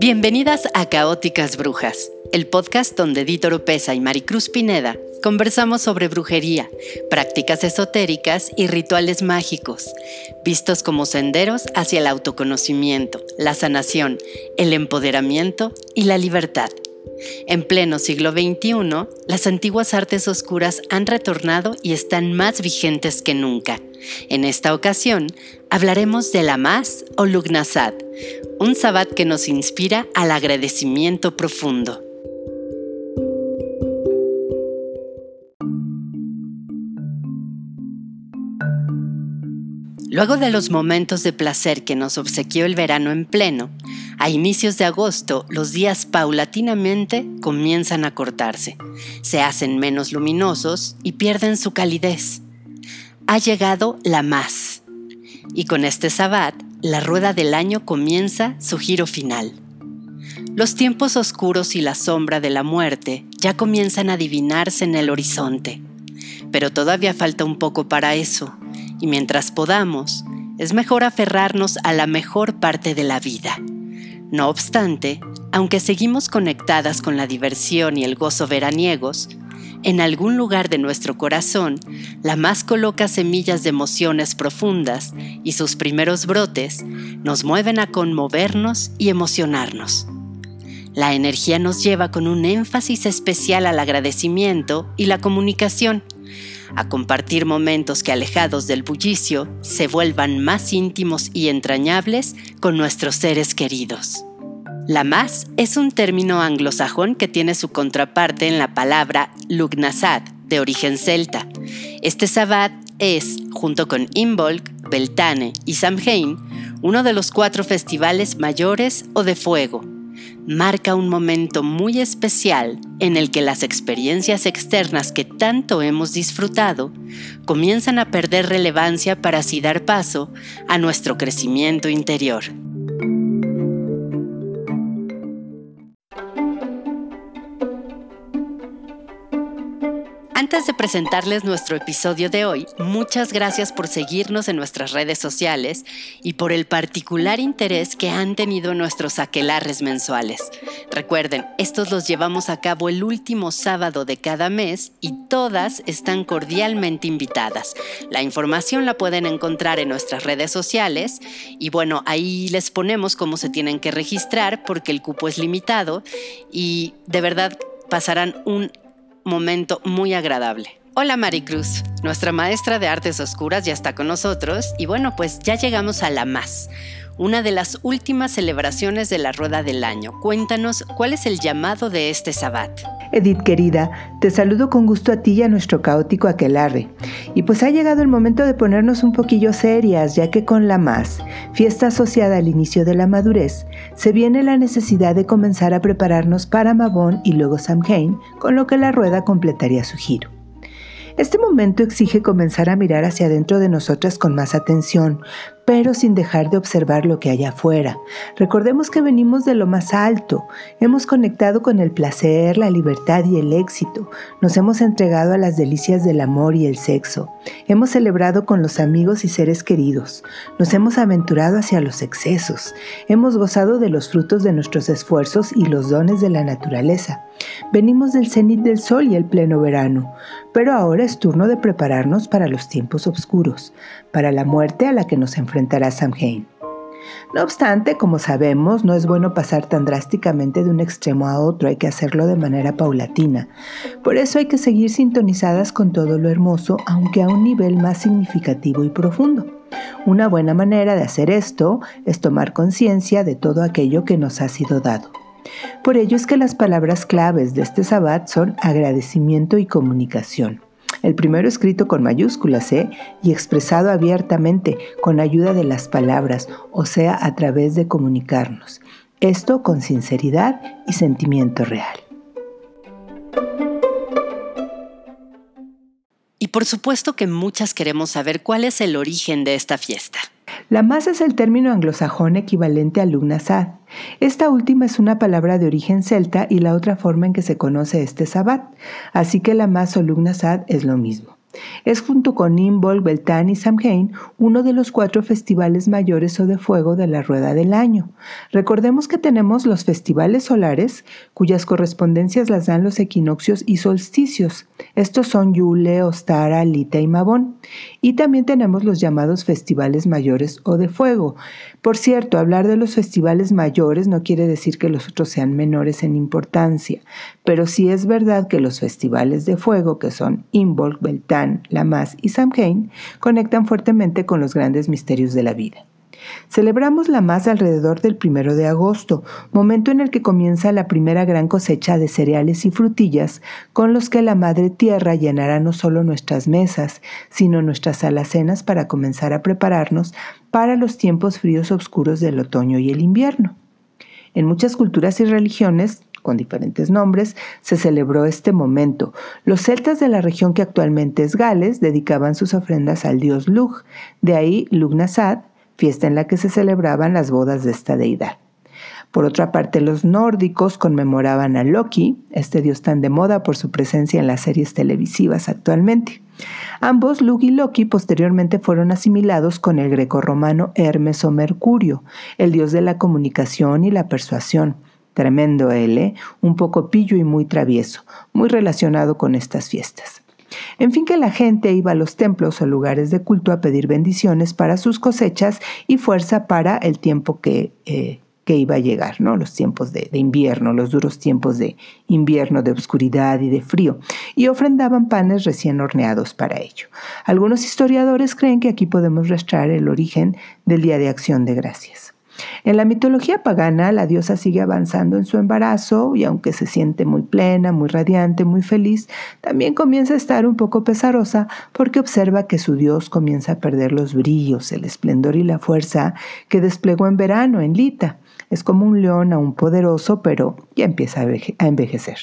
Bienvenidas a Caóticas Brujas, el podcast donde Dito Oropesa y Maricruz Pineda conversamos sobre brujería, prácticas esotéricas y rituales mágicos, vistos como senderos hacia el autoconocimiento, la sanación, el empoderamiento y la libertad. En pleno siglo XXI, las antiguas artes oscuras han retornado y están más vigentes que nunca. En esta ocasión, hablaremos de la Más o Lugnasad, un sabbat que nos inspira al agradecimiento profundo. Luego de los momentos de placer que nos obsequió el verano en pleno, a inicios de agosto los días paulatinamente comienzan a cortarse, se hacen menos luminosos y pierden su calidez. Ha llegado la más. Y con este sabbat, la rueda del año comienza su giro final. Los tiempos oscuros y la sombra de la muerte ya comienzan a adivinarse en el horizonte. Pero todavía falta un poco para eso, y mientras podamos, es mejor aferrarnos a la mejor parte de la vida no obstante, aunque seguimos conectadas con la diversión y el gozo veraniegos, en algún lugar de nuestro corazón, la más coloca semillas de emociones profundas y sus primeros brotes nos mueven a conmovernos y emocionarnos. La energía nos lleva con un énfasis especial al agradecimiento y la comunicación, a compartir momentos que alejados del bullicio se vuelvan más íntimos y entrañables con nuestros seres queridos. La más es un término anglosajón que tiene su contraparte en la palabra Lugnasad, de origen celta. Este sabbat es, junto con Imbolc, Beltane y Samhain, uno de los cuatro festivales mayores o de fuego, marca un momento muy especial en el que las experiencias externas que tanto hemos disfrutado comienzan a perder relevancia para así dar paso a nuestro crecimiento interior. Antes de presentarles nuestro episodio de hoy, muchas gracias por seguirnos en nuestras redes sociales y por el particular interés que han tenido nuestros aquelarres mensuales. Recuerden, estos los llevamos a cabo el último sábado de cada mes y todas están cordialmente invitadas. La información la pueden encontrar en nuestras redes sociales y bueno, ahí les ponemos cómo se tienen que registrar porque el cupo es limitado y de verdad pasarán un momento muy agradable. Hola Maricruz, nuestra maestra de artes oscuras ya está con nosotros y bueno, pues ya llegamos a la más, una de las últimas celebraciones de la rueda del año. Cuéntanos cuál es el llamado de este sabbat. Edith querida, te saludo con gusto a ti y a nuestro caótico aquelarre. Y pues ha llegado el momento de ponernos un poquillo serias, ya que con la más, fiesta asociada al inicio de la madurez, se viene la necesidad de comenzar a prepararnos para Mabón y luego Samhain, con lo que la rueda completaría su giro. Este momento exige comenzar a mirar hacia adentro de nosotras con más atención, pero sin dejar de observar lo que hay afuera. Recordemos que venimos de lo más alto, hemos conectado con el placer, la libertad y el éxito, nos hemos entregado a las delicias del amor y el sexo, hemos celebrado con los amigos y seres queridos, nos hemos aventurado hacia los excesos, hemos gozado de los frutos de nuestros esfuerzos y los dones de la naturaleza. Venimos del cenit del sol y el pleno verano, pero ahora es turno de prepararnos para los tiempos oscuros, para la muerte a la que nos enfrentará Samhain. No obstante, como sabemos, no es bueno pasar tan drásticamente de un extremo a otro, hay que hacerlo de manera paulatina. Por eso hay que seguir sintonizadas con todo lo hermoso, aunque a un nivel más significativo y profundo. Una buena manera de hacer esto es tomar conciencia de todo aquello que nos ha sido dado. Por ello es que las palabras claves de este sabbat son agradecimiento y comunicación. El primero escrito con mayúsculas ¿eh? y expresado abiertamente con ayuda de las palabras, o sea, a través de comunicarnos. Esto con sinceridad y sentimiento real. Y por supuesto que muchas queremos saber cuál es el origen de esta fiesta. La masa es el término anglosajón equivalente a lugnasad. Esta última es una palabra de origen celta y la otra forma en que se conoce este sabbat, así que la más o lugnasad es lo mismo. Es junto con Imbolc, Beltane y Samhain uno de los cuatro festivales mayores o de fuego de la rueda del año. Recordemos que tenemos los festivales solares, cuyas correspondencias las dan los equinoccios y solsticios. Estos son Yule, Ostara, Lita y Mabón. Y también tenemos los llamados festivales mayores o de fuego. Por cierto, hablar de los festivales mayores no quiere decir que los otros sean menores en importancia, pero sí es verdad que los festivales de fuego, que son Imbolc, Beltane, Lamas y Samhain, conectan fuertemente con los grandes misterios de la vida. Celebramos la más alrededor del primero de agosto, momento en el que comienza la primera gran cosecha de cereales y frutillas, con los que la Madre Tierra llenará no solo nuestras mesas, sino nuestras alacenas para comenzar a prepararnos para los tiempos fríos oscuros del otoño y el invierno. En muchas culturas y religiones, con diferentes nombres, se celebró este momento. Los celtas de la región que actualmente es Gales dedicaban sus ofrendas al dios Lug, de ahí Lugnasad, fiesta en la que se celebraban las bodas de esta deidad. Por otra parte, los nórdicos conmemoraban a Loki, este dios tan de moda por su presencia en las series televisivas actualmente. Ambos, Lug y Loki, posteriormente fueron asimilados con el grecorromano Hermes o Mercurio, el dios de la comunicación y la persuasión. Tremendo él, un poco pillo y muy travieso, muy relacionado con estas fiestas. En fin, que la gente iba a los templos o lugares de culto a pedir bendiciones para sus cosechas y fuerza para el tiempo que, eh, que iba a llegar, ¿no? Los tiempos de, de, invierno, los duros tiempos de invierno, de oscuridad y de frío, y ofrendaban panes recién horneados para ello. Algunos historiadores creen que aquí podemos rastrear el origen del Día de Acción de Gracias. En la mitología pagana, la diosa sigue avanzando en su embarazo y aunque se siente muy plena, muy radiante, muy feliz, también comienza a estar un poco pesarosa porque observa que su dios comienza a perder los brillos, el esplendor y la fuerza que desplegó en verano en Lita. Es como un león aún poderoso, pero ya empieza a envejecer.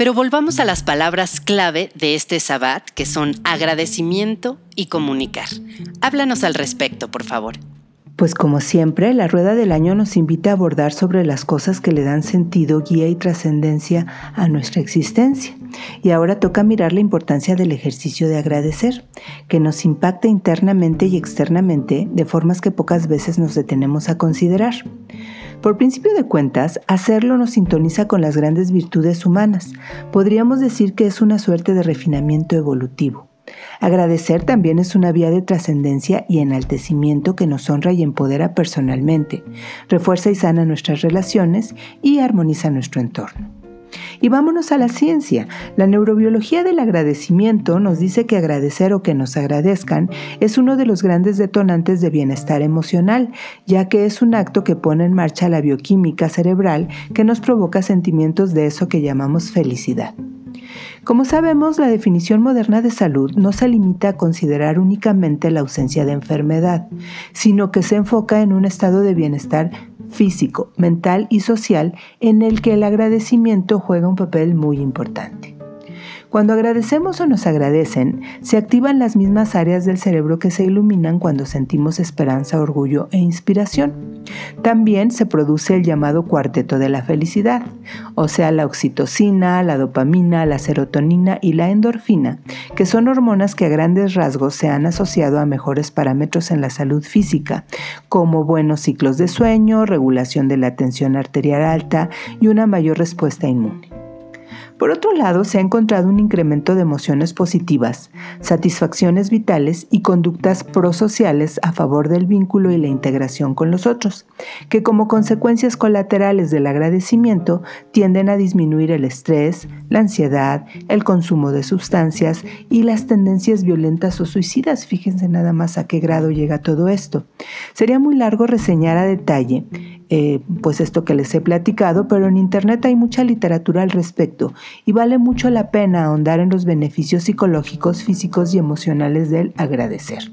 Pero volvamos a las palabras clave de este sabbat, que son agradecimiento y comunicar. Háblanos al respecto, por favor. Pues como siempre, la rueda del año nos invita a abordar sobre las cosas que le dan sentido, guía y trascendencia a nuestra existencia. Y ahora toca mirar la importancia del ejercicio de agradecer, que nos impacta internamente y externamente de formas que pocas veces nos detenemos a considerar. Por principio de cuentas, hacerlo nos sintoniza con las grandes virtudes humanas. Podríamos decir que es una suerte de refinamiento evolutivo. Agradecer también es una vía de trascendencia y enaltecimiento que nos honra y empodera personalmente, refuerza y sana nuestras relaciones y armoniza nuestro entorno. Y vámonos a la ciencia. La neurobiología del agradecimiento nos dice que agradecer o que nos agradezcan es uno de los grandes detonantes de bienestar emocional, ya que es un acto que pone en marcha la bioquímica cerebral que nos provoca sentimientos de eso que llamamos felicidad. Como sabemos, la definición moderna de salud no se limita a considerar únicamente la ausencia de enfermedad, sino que se enfoca en un estado de bienestar físico, mental y social en el que el agradecimiento juega un papel muy importante. Cuando agradecemos o nos agradecen, se activan las mismas áreas del cerebro que se iluminan cuando sentimos esperanza, orgullo e inspiración. También se produce el llamado cuarteto de la felicidad, o sea, la oxitocina, la dopamina, la serotonina y la endorfina, que son hormonas que a grandes rasgos se han asociado a mejores parámetros en la salud física, como buenos ciclos de sueño, regulación de la tensión arterial alta y una mayor respuesta inmune. Por otro lado, se ha encontrado un incremento de emociones positivas, satisfacciones vitales y conductas prosociales a favor del vínculo y la integración con los otros, que como consecuencias colaterales del agradecimiento tienden a disminuir el estrés, la ansiedad, el consumo de sustancias y las tendencias violentas o suicidas. Fíjense nada más a qué grado llega todo esto. Sería muy largo reseñar a detalle eh, pues esto que les he platicado, pero en Internet hay mucha literatura al respecto y vale mucho la pena ahondar en los beneficios psicológicos, físicos y emocionales del agradecer.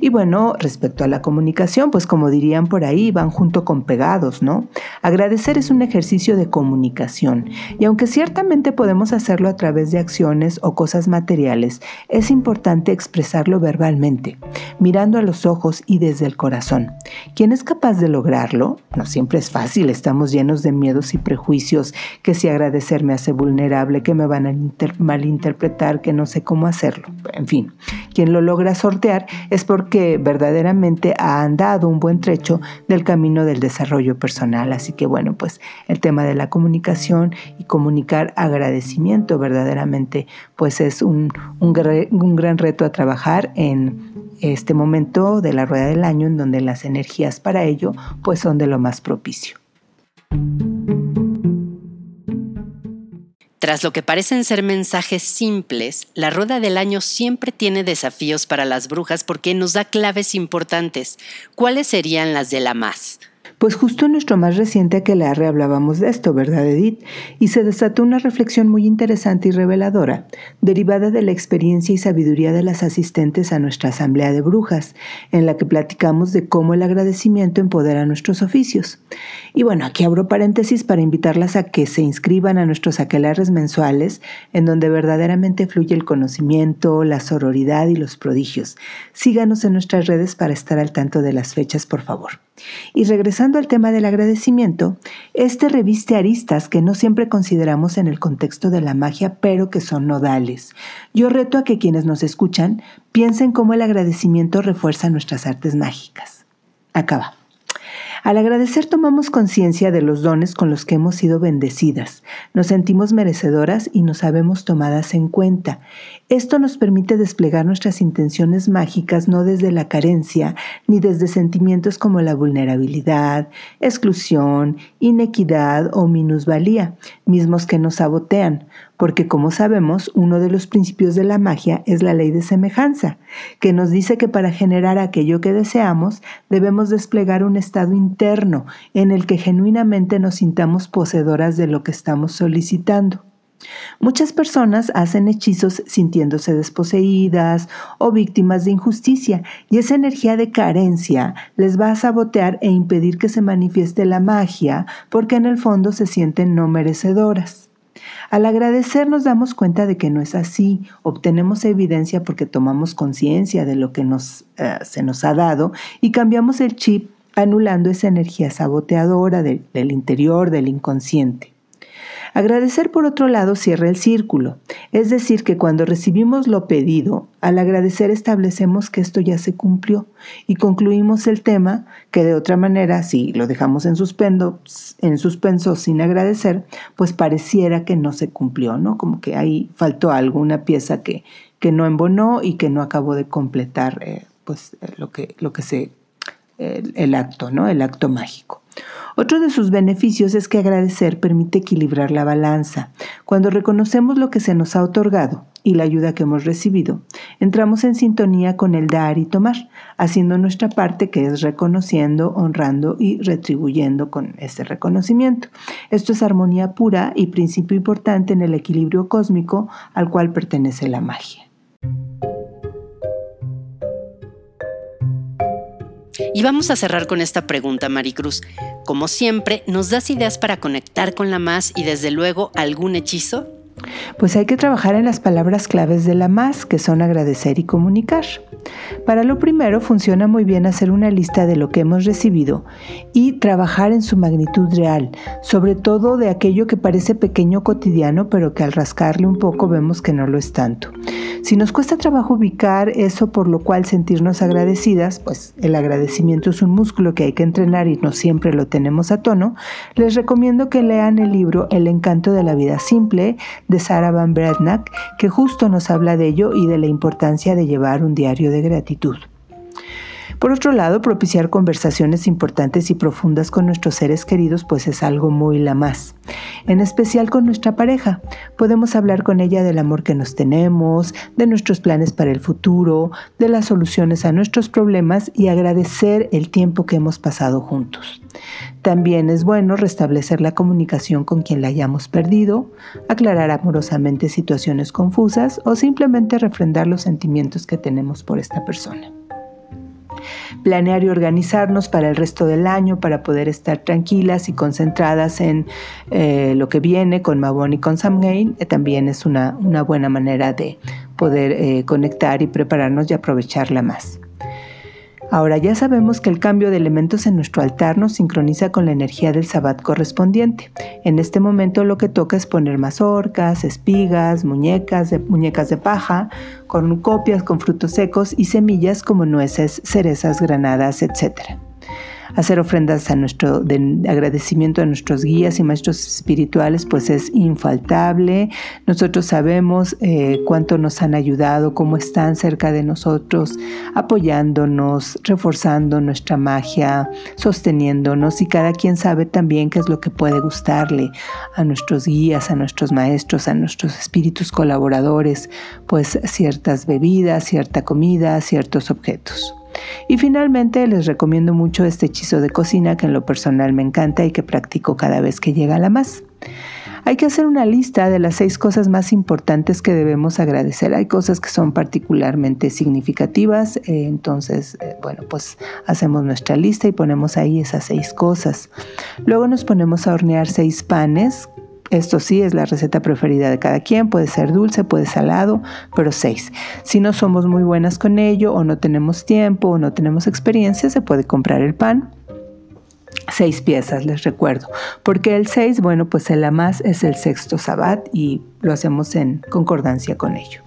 Y bueno, respecto a la comunicación, pues como dirían por ahí, van junto con pegados, ¿no? Agradecer es un ejercicio de comunicación y aunque ciertamente podemos hacerlo a través de acciones o cosas materiales, es importante expresarlo verbalmente, mirando a los ojos y desde el corazón. ¿Quién es capaz de lograrlo? No siempre es fácil, estamos llenos de miedos y prejuicios, que si agradecer me hace vulnerable, que me van a malinterpretar, que no sé cómo hacerlo. En fin, quien lo logra sortear es porque verdaderamente ha andado un buen trecho del camino del desarrollo personal. Así que bueno, pues el tema de la comunicación y comunicar agradecimiento verdaderamente pues es un, un, un gran reto a trabajar en este momento de la rueda del año en donde las energías para ello pues son de lo más propicio. Tras lo que parecen ser mensajes simples, la rueda del año siempre tiene desafíos para las brujas porque nos da claves importantes. ¿Cuáles serían las de la más? Pues justo en nuestro más reciente aquelarre hablábamos de esto, ¿verdad, Edith? Y se desató una reflexión muy interesante y reveladora, derivada de la experiencia y sabiduría de las asistentes a nuestra asamblea de brujas, en la que platicamos de cómo el agradecimiento empodera nuestros oficios. Y bueno, aquí abro paréntesis para invitarlas a que se inscriban a nuestros aquelarres mensuales, en donde verdaderamente fluye el conocimiento, la sororidad y los prodigios. Síganos en nuestras redes para estar al tanto de las fechas, por favor. Y regresando al tema del agradecimiento, este reviste aristas que no siempre consideramos en el contexto de la magia, pero que son nodales. Yo reto a que quienes nos escuchan piensen cómo el agradecimiento refuerza nuestras artes mágicas. Acaba. Al agradecer tomamos conciencia de los dones con los que hemos sido bendecidas, nos sentimos merecedoras y nos sabemos tomadas en cuenta. Esto nos permite desplegar nuestras intenciones mágicas no desde la carencia ni desde sentimientos como la vulnerabilidad, exclusión, inequidad o minusvalía, mismos que nos sabotean, porque como sabemos, uno de los principios de la magia es la ley de semejanza, que nos dice que para generar aquello que deseamos debemos desplegar un estado interno en el que genuinamente nos sintamos poseedoras de lo que estamos solicitando. Muchas personas hacen hechizos sintiéndose desposeídas o víctimas de injusticia y esa energía de carencia les va a sabotear e impedir que se manifieste la magia porque en el fondo se sienten no merecedoras. Al agradecer nos damos cuenta de que no es así, obtenemos evidencia porque tomamos conciencia de lo que nos, eh, se nos ha dado y cambiamos el chip anulando esa energía saboteadora del interior, del inconsciente. Agradecer, por otro lado, cierra el círculo, es decir, que cuando recibimos lo pedido, al agradecer establecemos que esto ya se cumplió y concluimos el tema que de otra manera, si lo dejamos en, en suspenso sin agradecer, pues pareciera que no se cumplió, ¿no? Como que ahí faltó algo, una pieza que, que no embonó y que no acabó de completar eh, pues, eh, lo, que, lo que se, el acto, ¿no? El acto mágico. Otro de sus beneficios es que agradecer permite equilibrar la balanza. Cuando reconocemos lo que se nos ha otorgado y la ayuda que hemos recibido, entramos en sintonía con el dar y tomar, haciendo nuestra parte que es reconociendo, honrando y retribuyendo con ese reconocimiento. Esto es armonía pura y principio importante en el equilibrio cósmico al cual pertenece la magia. Y vamos a cerrar con esta pregunta, Maricruz. Como siempre, ¿nos das ideas para conectar con la más y desde luego algún hechizo? Pues hay que trabajar en las palabras claves de la más, que son agradecer y comunicar. Para lo primero funciona muy bien hacer una lista de lo que hemos recibido y trabajar en su magnitud real, sobre todo de aquello que parece pequeño cotidiano, pero que al rascarle un poco vemos que no lo es tanto. Si nos cuesta trabajo ubicar eso por lo cual sentirnos agradecidas, pues el agradecimiento es un músculo que hay que entrenar y no siempre lo tenemos a tono, les recomiendo que lean el libro El encanto de la vida simple de Sarah Van Brednak, que justo nos habla de ello y de la importancia de llevar un diario de gratitud actitud. Por otro lado, propiciar conversaciones importantes y profundas con nuestros seres queridos pues es algo muy la más. En especial con nuestra pareja. Podemos hablar con ella del amor que nos tenemos, de nuestros planes para el futuro, de las soluciones a nuestros problemas y agradecer el tiempo que hemos pasado juntos. También es bueno restablecer la comunicación con quien la hayamos perdido, aclarar amorosamente situaciones confusas o simplemente refrendar los sentimientos que tenemos por esta persona. Planear y organizarnos para el resto del año para poder estar tranquilas y concentradas en eh, lo que viene con Mabon y con Samhain eh, también es una, una, buena manera de poder eh, conectar y prepararnos y aprovecharla más. Ahora ya sabemos que el cambio de elementos en nuestro altar nos sincroniza con la energía del sabbat correspondiente. En este momento lo que toca es poner mazorcas, espigas, muñecas de, muñecas de paja, con copias con frutos secos y semillas como nueces, cerezas, granadas, etc hacer ofrendas a nuestro de agradecimiento a nuestros guías y maestros espirituales, pues es infaltable. Nosotros sabemos eh, cuánto nos han ayudado, cómo están cerca de nosotros, apoyándonos, reforzando nuestra magia, sosteniéndonos y cada quien sabe también qué es lo que puede gustarle a nuestros guías, a nuestros maestros, a nuestros espíritus colaboradores, pues ciertas bebidas, cierta comida, ciertos objetos. Y finalmente les recomiendo mucho este hechizo de cocina que en lo personal me encanta y que practico cada vez que llega la más. Hay que hacer una lista de las seis cosas más importantes que debemos agradecer. Hay cosas que son particularmente significativas, eh, entonces, eh, bueno, pues hacemos nuestra lista y ponemos ahí esas seis cosas. Luego nos ponemos a hornear seis panes esto sí es la receta preferida de cada quien, puede ser dulce, puede salado, pero seis. Si no somos muy buenas con ello o no tenemos tiempo o no tenemos experiencia, se puede comprar el pan. Seis piezas, les recuerdo. Porque el seis, bueno, pues el más es el sexto sabbat y lo hacemos en concordancia con ello.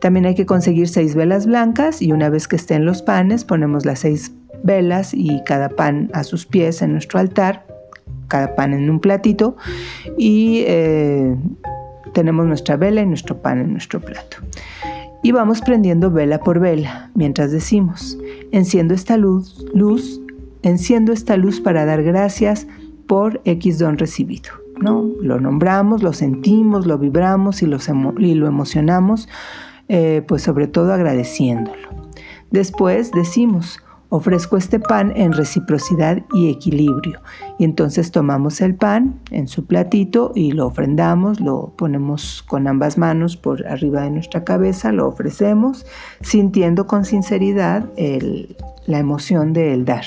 También hay que conseguir seis velas blancas y una vez que estén los panes, ponemos las seis velas y cada pan a sus pies en nuestro altar cada pan en un platito y eh, tenemos nuestra vela y nuestro pan en nuestro plato. Y vamos prendiendo vela por vela mientras decimos, enciendo esta luz, luz, enciendo esta luz para dar gracias por X don recibido. ¿no? Lo nombramos, lo sentimos, lo vibramos y, y lo emocionamos, eh, pues sobre todo agradeciéndolo. Después decimos, ofrezco este pan en reciprocidad y equilibrio. Y entonces tomamos el pan en su platito y lo ofrendamos, lo ponemos con ambas manos por arriba de nuestra cabeza, lo ofrecemos, sintiendo con sinceridad la emoción de el dar.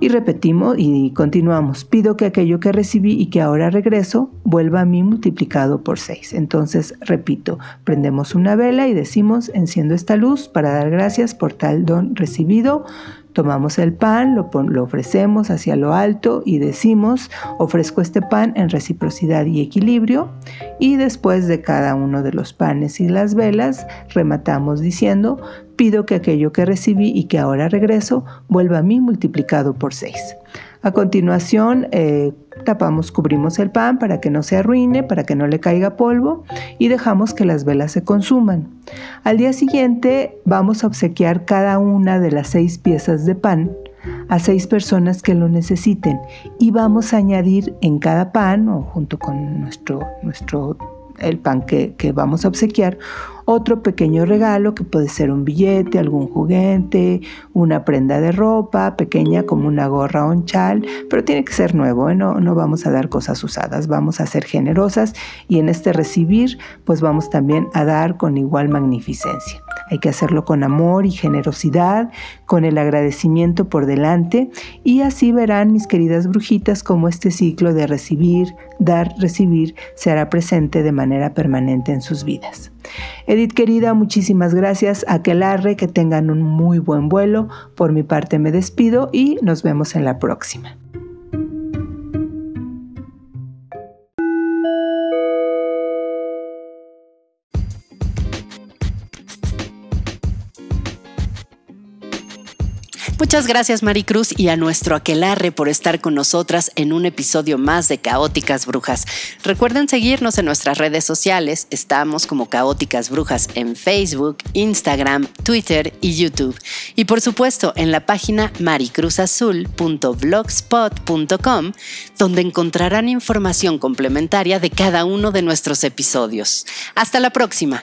Y repetimos y continuamos. Pido que aquello que recibí y que ahora regreso vuelva a mí multiplicado por seis. Entonces, repito, prendemos una vela y decimos, enciendo esta luz para dar gracias por tal don recibido. Tomamos el pan, lo, ofrecemos hacia lo alto y decimos, ofrezco este pan en reciprocidad y equilibrio. Y después de cada uno de los panes y las velas, rematamos diciendo, pido que aquello que recibí y que ahora regreso vuelva a mí multiplicado por seis. A continuación, eh, tapamos, cubrimos el pan para que no se arruine, para que no le caiga polvo y dejamos que las velas se consuman. Al día siguiente vamos a obsequiar cada una de las seis piezas de pan a seis personas que lo necesiten y vamos a añadir en cada pan o junto con nuestro, nuestro el pan que, que vamos a obsequiar otro pequeño regalo que puede ser un billete, algún juguete, una prenda de ropa pequeña como una gorra o un chal, pero tiene que ser nuevo, ¿eh? no, no vamos a dar cosas usadas, vamos a ser generosas y en este recibir pues vamos también a dar con igual magnificencia. Hay que hacerlo con amor y generosidad, con el agradecimiento por delante y así verán mis queridas brujitas cómo este ciclo de recibir, dar, recibir se hará presente de manera permanente en sus vidas. Edith querida, muchísimas gracias. Aquelarre, que tengan un muy buen vuelo. Por mi parte me despido y nos vemos en la próxima. Muchas gracias Maricruz y a nuestro aquelarre por estar con nosotras en un episodio más de Caóticas Brujas. Recuerden seguirnos en nuestras redes sociales, estamos como Caóticas Brujas en Facebook, Instagram, Twitter y YouTube. Y por supuesto en la página maricruzazul.blogspot.com, donde encontrarán información complementaria de cada uno de nuestros episodios. Hasta la próxima.